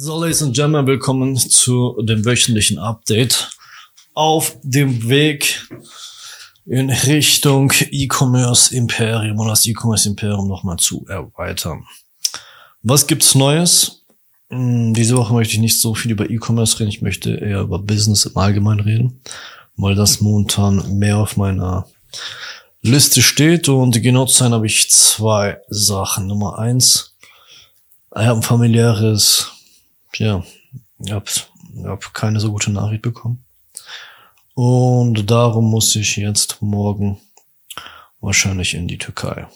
So, Ladies and Gentlemen, willkommen zu dem wöchentlichen Update auf dem Weg in Richtung E-Commerce Imperium und das E-Commerce Imperium nochmal zu erweitern. Was gibt's Neues? Hm, diese Woche möchte ich nicht so viel über E-Commerce reden, ich möchte eher über Business im Allgemeinen reden, weil das momentan mehr auf meiner Liste steht und genau zu sein habe ich zwei Sachen. Nummer eins, ich habe ein familiäres ja, ich habe hab keine so gute Nachricht bekommen. Und darum muss ich jetzt morgen wahrscheinlich in die Türkei.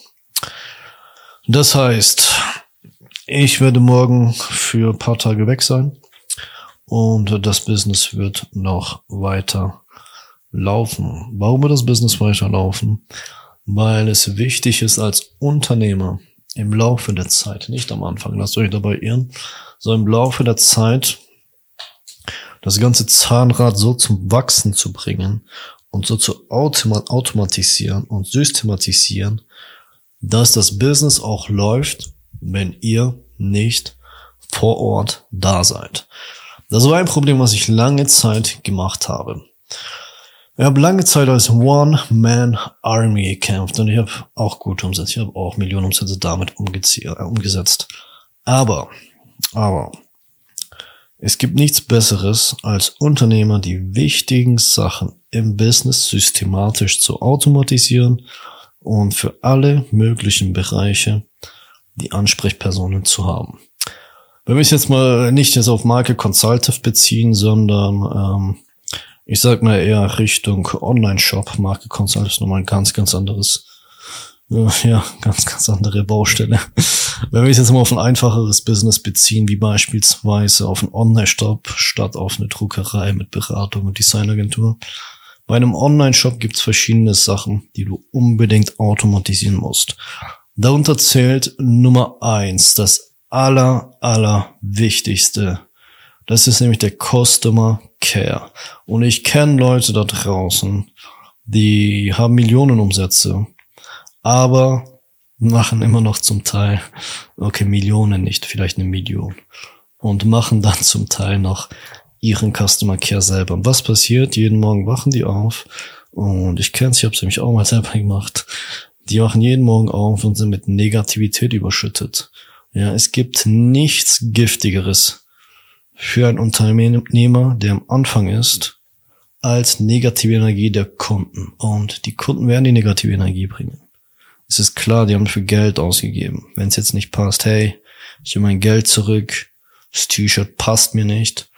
Das heißt, ich werde morgen für ein paar Tage weg sein und das Business wird noch weiter laufen. Warum wird das Business weiterlaufen? Weil es wichtig ist als Unternehmer im Laufe der Zeit, nicht am Anfang, lasst euch dabei irren, so im Laufe der Zeit das ganze Zahnrad so zum Wachsen zu bringen und so zu automatisieren und systematisieren, dass das Business auch läuft, wenn ihr nicht vor Ort da seid. Das war ein Problem, was ich lange Zeit gemacht habe. Ich habe lange Zeit als One-Man-Army gekämpft und ich habe auch gute Umsätze. Ich habe auch Millionen Umsätze damit umgesetzt. Aber aber es gibt nichts Besseres, als Unternehmer die wichtigen Sachen im Business systematisch zu automatisieren und für alle möglichen Bereiche die Ansprechpersonen zu haben. Wenn wir es jetzt mal nicht jetzt auf Marke Consultative beziehen, sondern ähm, ich sag mal eher Richtung Online-Shop, Marke Consultative ist nochmal ein ganz, ganz anderes ja, ganz, ganz andere Baustelle. Wenn wir es jetzt mal auf ein einfacheres Business beziehen, wie beispielsweise auf einen Online-Shop statt auf eine Druckerei mit Beratung und Designagentur. Bei einem Online-Shop gibt es verschiedene Sachen, die du unbedingt automatisieren musst. Darunter zählt Nummer eins, das aller, aller wichtigste. Das ist nämlich der Customer Care. Und ich kenne Leute da draußen, die haben Millionenumsätze aber machen immer noch zum Teil, okay, Millionen nicht, vielleicht eine Million. Und machen dann zum Teil noch ihren Customer Care selber. Und was passiert? Jeden Morgen wachen die auf. Und ich kenne es, ich habe es nämlich auch mal selber gemacht. Die wachen jeden Morgen auf und sind mit Negativität überschüttet. Ja, es gibt nichts Giftigeres für einen Unternehmer, der am Anfang ist, als negative Energie der Kunden. Und die Kunden werden die negative Energie bringen es ist klar, die haben für Geld ausgegeben. Wenn es jetzt nicht passt, hey, ich will mein Geld zurück, das T-Shirt passt mir nicht.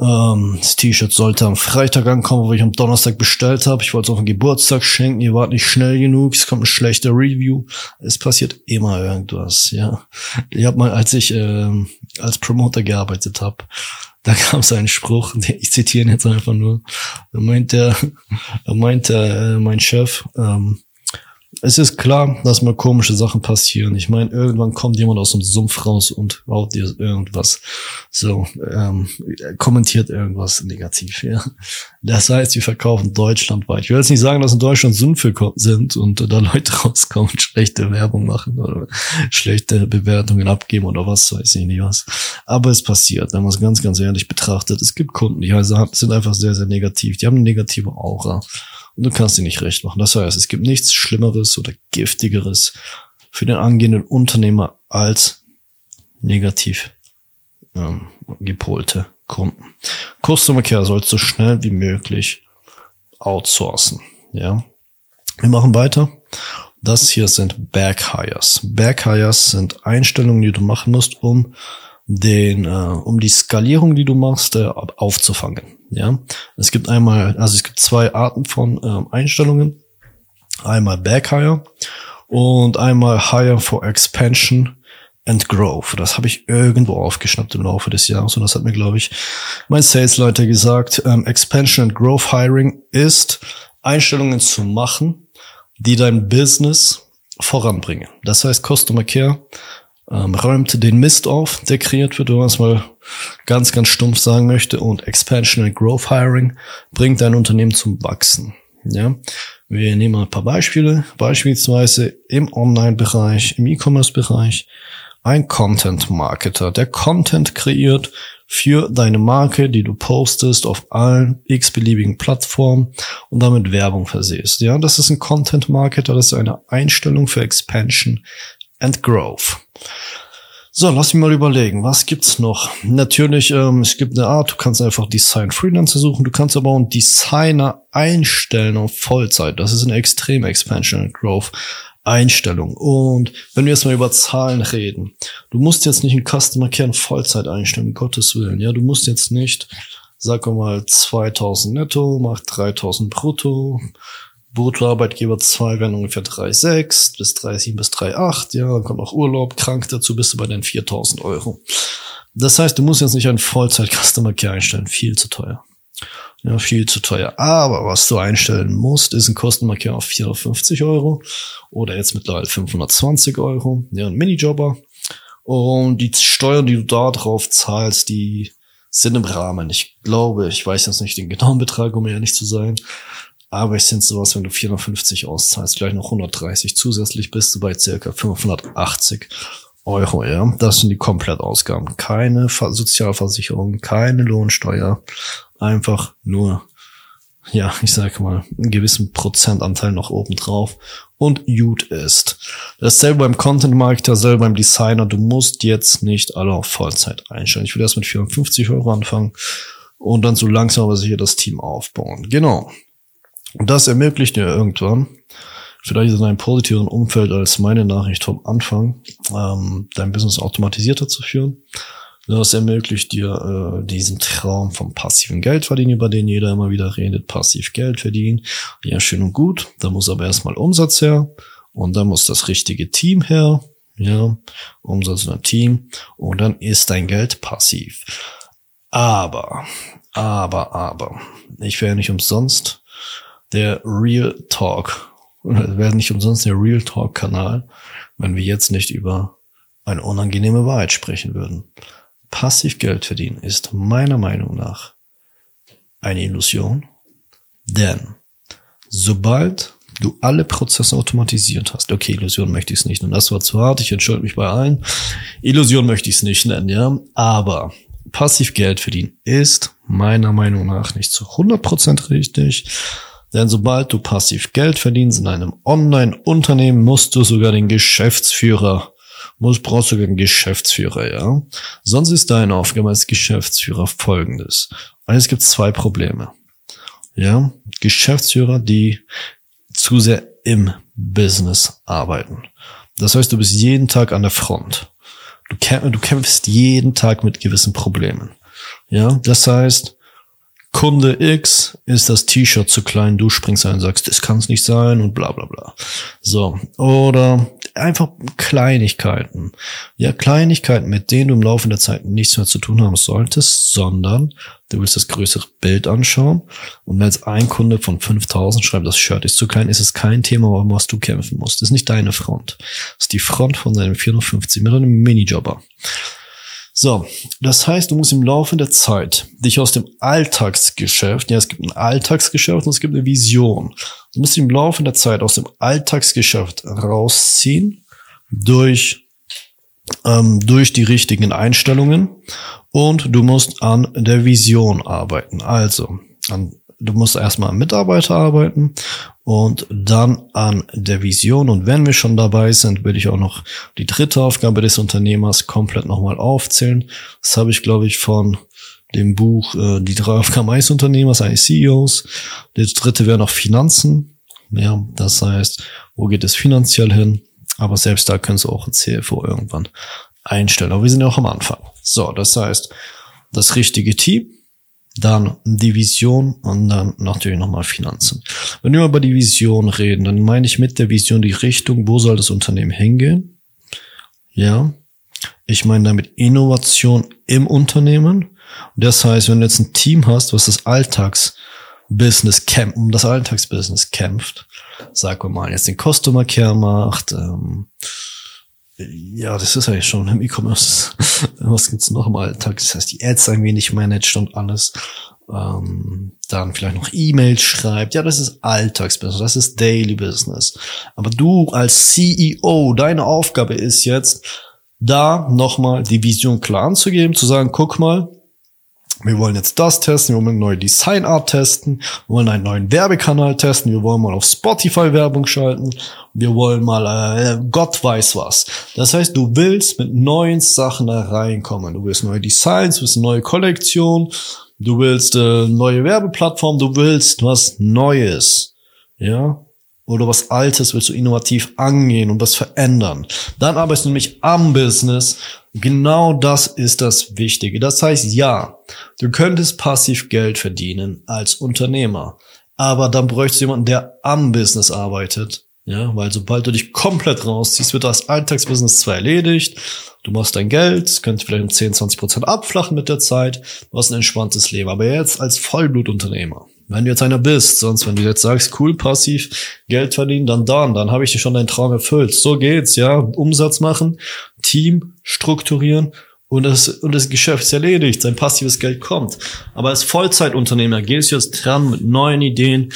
Ähm, das T-Shirt sollte am Freitag ankommen, wo ich am Donnerstag bestellt habe. Ich wollte es auf den Geburtstag schenken, ihr wart nicht schnell genug, es kommt ein schlechter Review. Es passiert immer irgendwas, ja. Ich habe mal, als ich ähm, als Promoter gearbeitet habe, da kam es einen Spruch, ich zitiere ihn jetzt einfach nur. Da meint der, da meint der, äh, mein Chef, ähm, es ist klar, dass mal komische Sachen passieren. Ich meine, irgendwann kommt jemand aus dem Sumpf raus und haut dir irgendwas. So, ähm, kommentiert irgendwas negativ, ja. Das heißt, wir verkaufen deutschlandweit. Ich will jetzt nicht sagen, dass in Deutschland Sümpfe sind und da Leute rauskommen schlechte Werbung machen oder schlechte Bewertungen abgeben oder was, weiß ich nicht was. Aber es passiert, wenn man es ganz, ganz ehrlich betrachtet. Es gibt Kunden, die also sind einfach sehr, sehr negativ. Die haben eine negative Aura und du kannst sie nicht recht machen. Das heißt, es gibt nichts Schlimmeres oder Giftigeres für den angehenden Unternehmer als negativ ähm, gepolte Kunden. Customer Care sollst so schnell wie möglich outsourcen. Ja, wir machen weiter. Das hier sind Backhires. Backhires sind Einstellungen, die du machen musst, um den, äh, um die Skalierung, die du machst, äh, aufzufangen. Ja, es gibt einmal, also es gibt zwei Arten von ähm, Einstellungen. Einmal Backhire und einmal Hire for Expansion and Growth. Das habe ich irgendwo aufgeschnappt im Laufe des Jahres und das hat mir, glaube ich, mein Salesleiter gesagt. Ähm, Expansion and Growth Hiring ist Einstellungen zu machen, die dein Business voranbringen. Das heißt, Customer Care ähm, räumt den Mist auf, der kreiert wird, wenn man es mal ganz, ganz stumpf sagen möchte. Und Expansion and Growth Hiring bringt dein Unternehmen zum Wachsen. Ja, wir nehmen ein paar Beispiele. Beispielsweise im Online-Bereich, im E-Commerce-Bereich ein Content Marketer, der Content kreiert für deine Marke, die du postest auf allen x-beliebigen Plattformen und damit Werbung versehst. Ja, das ist ein Content Marketer, das ist eine Einstellung für Expansion and Growth. So, lass mich mal überlegen, was gibt's noch? Natürlich, ähm, es gibt eine Art, du kannst einfach Design Freelancer suchen, du kannst aber auch einen Designer einstellen auf Vollzeit. Das ist eine extreme Expansion and Growth. Einstellung. Und wenn wir jetzt mal über Zahlen reden, du musst jetzt nicht einen Customer Care in Vollzeit einstellen, um Gottes Willen. Ja, du musst jetzt nicht, sag mal, 2000 netto, macht 3000 brutto, Bruttoarbeitgeber 2 wären ungefähr 3,6 bis 3,7 bis 3,8. Ja, dann kommt noch Urlaub, krank dazu, bist du bei den 4000 Euro. Das heißt, du musst jetzt nicht einen Vollzeit-Customer Care einstellen. Viel zu teuer. Ja, viel zu teuer. Aber was du einstellen musst, ist ein Care auf 450 Euro oder jetzt mittlerweile 520 Euro. Ja, ein Minijobber. Und die Steuern, die du da drauf zahlst, die sind im Rahmen. Ich glaube, ich weiß jetzt nicht den genauen Betrag, um ehrlich zu sein, aber es sind sowas, wenn du 450 auszahlst, gleich noch 130 zusätzlich, bist du bei circa 580 Euro, ja. Das sind die Komplettausgaben. Keine Sozialversicherung, keine Lohnsteuer. Einfach nur, ja, ich sage mal, einen gewissen Prozentanteil noch oben drauf und gut ist. Dasselbe beim Content Marketer, dasselbe beim Designer. Du musst jetzt nicht alle auf Vollzeit einstellen. Ich will erst mit 54 Euro anfangen und dann so langsam aber sicher das Team aufbauen. Genau. Und das ermöglicht dir irgendwann, vielleicht in einem positiveren Umfeld als meine Nachricht vom Anfang, ähm, dein Business automatisierter zu führen. Das ermöglicht dir äh, diesen Traum vom passiven Geldverdienen, über den jeder immer wieder redet, passiv Geld verdienen. Ja, schön und gut. Da muss aber erstmal Umsatz her und dann muss das richtige Team her. Ja, Umsatz und ein Team und dann ist dein Geld passiv. Aber, aber, aber, ich wäre nicht umsonst der Real Talk. Und wäre nicht umsonst der Real Talk Kanal, wenn wir jetzt nicht über eine unangenehme Wahrheit sprechen würden. Passiv Geld verdienen ist meiner Meinung nach eine Illusion, denn sobald du alle Prozesse automatisiert hast, okay, Illusion möchte ich es nicht nennen, das war zu hart, ich entschuldige mich bei allen, Illusion möchte ich es nicht nennen, ja, aber passiv Geld verdienen ist meiner Meinung nach nicht zu 100% richtig, denn sobald du passiv Geld verdienst in einem Online-Unternehmen, musst du sogar den Geschäftsführer, musst, brauchst sogar den Geschäftsführer, ja. Sonst ist deine Aufgabe als Geschäftsführer folgendes. Und es gibt zwei Probleme. Ja. Geschäftsführer, die zu sehr im Business arbeiten. Das heißt, du bist jeden Tag an der Front. Du, kämpf, du kämpfst jeden Tag mit gewissen Problemen. Ja, das heißt, Kunde X ist das T-Shirt zu klein, du springst ein und sagst, das kann es nicht sein und bla bla bla. So. Oder einfach Kleinigkeiten. Ja, Kleinigkeiten, mit denen du im Laufe der Zeit nichts mehr zu tun haben solltest, sondern du willst das größere Bild anschauen. Und wenn jetzt ein Kunde von 5000 schreibt, das Shirt ist zu klein, ist es kein Thema, warum was du kämpfen musst. Das ist nicht deine Front. Das ist die Front von deinem 450 mit einem Minijobber. So, das heißt, du musst im Laufe der Zeit dich aus dem Alltagsgeschäft, ja, es gibt ein Alltagsgeschäft und es gibt eine Vision. Du musst im Laufe der Zeit aus dem Alltagsgeschäft rausziehen durch ähm, durch die richtigen Einstellungen und du musst an der Vision arbeiten. Also an du musst erstmal an Mitarbeiter arbeiten und dann an der Vision. Und wenn wir schon dabei sind, will ich auch noch die dritte Aufgabe des Unternehmers komplett nochmal aufzählen. Das habe ich, glaube ich, von dem Buch äh, Die drei Aufgaben eines Unternehmers, eines CEOs. Das dritte wäre noch Finanzen. Ja, das heißt, wo geht es finanziell hin? Aber selbst da können Sie auch ein CFO irgendwann einstellen. Aber wir sind ja auch am Anfang. So, das heißt, das richtige Team, dann die Vision und dann natürlich nochmal Finanzen. Wenn wir über die Vision reden, dann meine ich mit der Vision die Richtung, wo soll das Unternehmen hingehen? Ja. Ich meine damit Innovation im Unternehmen. Das heißt, wenn du jetzt ein Team hast, was das Alltagsbusiness kämpft, um das Alltagsbusiness kämpft, wir mal, jetzt den Customer Care macht, ähm, ja, das ist eigentlich schon im E-Commerce. Was gibt's noch im Alltag? Das heißt, die Ads ein wenig managt und alles. Ähm, dann vielleicht noch E-Mails schreibt. Ja, das ist Alltagsbusiness, das ist Daily Business. Aber du als CEO, deine Aufgabe ist jetzt, da nochmal die Vision klar anzugeben, zu sagen, guck mal, wir wollen jetzt das testen, wir wollen eine neue Designart testen, wir wollen einen neuen Werbekanal testen, wir wollen mal auf Spotify Werbung schalten, wir wollen mal, äh, Gott weiß was. Das heißt, du willst mit neuen Sachen da reinkommen. Du willst neue Designs, du willst eine neue Kollektion, du willst äh, neue Werbeplattform, du willst was Neues. Ja, oder was Altes willst du innovativ angehen und was verändern. Dann arbeitest du nämlich am Business. Genau das ist das Wichtige. Das heißt, ja, du könntest passiv Geld verdienen als Unternehmer. Aber dann bräuchst du jemanden, der am Business arbeitet. Ja, weil sobald du dich komplett rausziehst, wird das Alltagsbusiness zwar erledigt. Du machst dein Geld, könntest vielleicht um 10, 20 Prozent abflachen mit der Zeit. Du hast ein entspanntes Leben. Aber jetzt als Vollblutunternehmer wenn du jetzt einer bist, sonst wenn du jetzt sagst, cool, passiv, Geld verdienen, dann dann, dann habe ich dir schon deinen Traum erfüllt. So geht's, ja. Umsatz machen, Team strukturieren und das, und das Geschäft ist erledigt, sein passives Geld kommt. Aber als Vollzeitunternehmer gehst du jetzt dran mit neuen Ideen,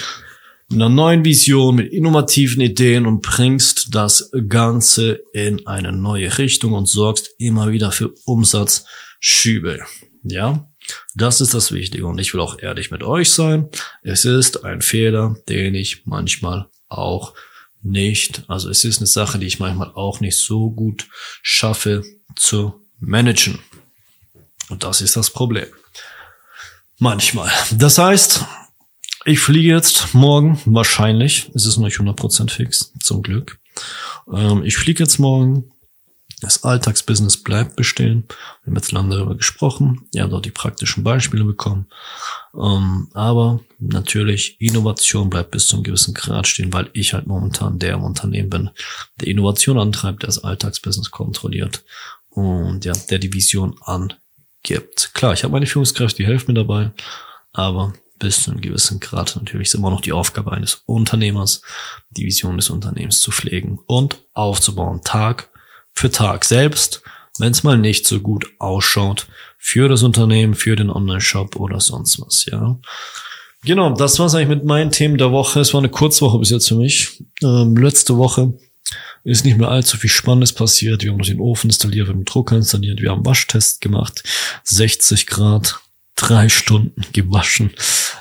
mit einer neuen Vision, mit innovativen Ideen und bringst das Ganze in eine neue Richtung und sorgst immer wieder für Umsatzschübe. Ja, das ist das Wichtige und ich will auch ehrlich mit euch sein. Es ist ein Fehler, den ich manchmal auch nicht, also es ist eine Sache, die ich manchmal auch nicht so gut schaffe zu managen. Und das ist das Problem. Manchmal. Das heißt, ich fliege jetzt morgen, wahrscheinlich, es ist noch nicht 100% fix, zum Glück. Ähm, ich fliege jetzt morgen das Alltagsbusiness bleibt bestehen. Wir haben jetzt lange darüber gesprochen. Ihr habt auch die praktischen Beispiele bekommen. Ähm, aber natürlich, Innovation bleibt bis zu einem gewissen Grad stehen, weil ich halt momentan der im Unternehmen bin, der Innovation antreibt, der das Alltagsbusiness kontrolliert und ja, der die Vision angibt. Klar, ich habe meine Führungskräfte, die helfen mir dabei, aber bis zu einem gewissen Grad natürlich ist immer noch die Aufgabe eines Unternehmers, die Vision des Unternehmens zu pflegen und aufzubauen, Tag für Tag selbst, wenn es mal nicht so gut ausschaut für das Unternehmen, für den Online-Shop oder sonst was, ja. Genau, das war's eigentlich mit meinen Themen der Woche. Es war eine Kurzwoche bis jetzt für mich. Ähm, letzte Woche ist nicht mehr allzu viel Spannendes passiert. Wir haben noch den Ofen installiert, wir haben den Drucker installiert, wir haben Waschtest gemacht. 60 Grad, drei Stunden gewaschen.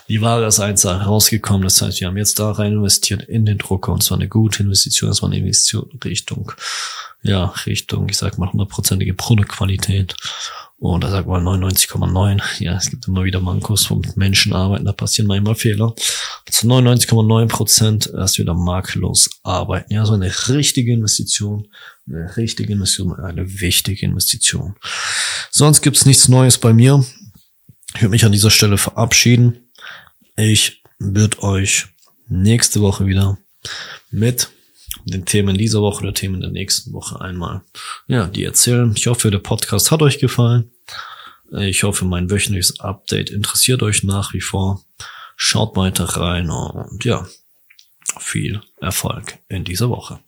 Die Ware ist eins rausgekommen. Das heißt, wir haben jetzt da rein investiert in den Drucker und zwar eine gute Investition. Das war eine Investition Richtung ja, Richtung, ich sag mal, hundertprozentige Produktqualität. Und da sagt man 99,9. Ja, es gibt immer wieder Mankos, wo Menschen arbeiten, da passieren manchmal Fehler. Zu 99,9 Prozent erst wieder makellos arbeiten. Ja, so eine richtige Investition, eine richtige Investition, eine wichtige Investition. Sonst gibt's nichts Neues bei mir. Ich würde mich an dieser Stelle verabschieden. Ich würde euch nächste Woche wieder mit den Themen dieser Woche oder Themen der nächsten Woche einmal, ja, die erzählen. Ich hoffe, der Podcast hat euch gefallen. Ich hoffe, mein wöchentliches Update interessiert euch nach wie vor. Schaut weiter rein und ja, viel Erfolg in dieser Woche.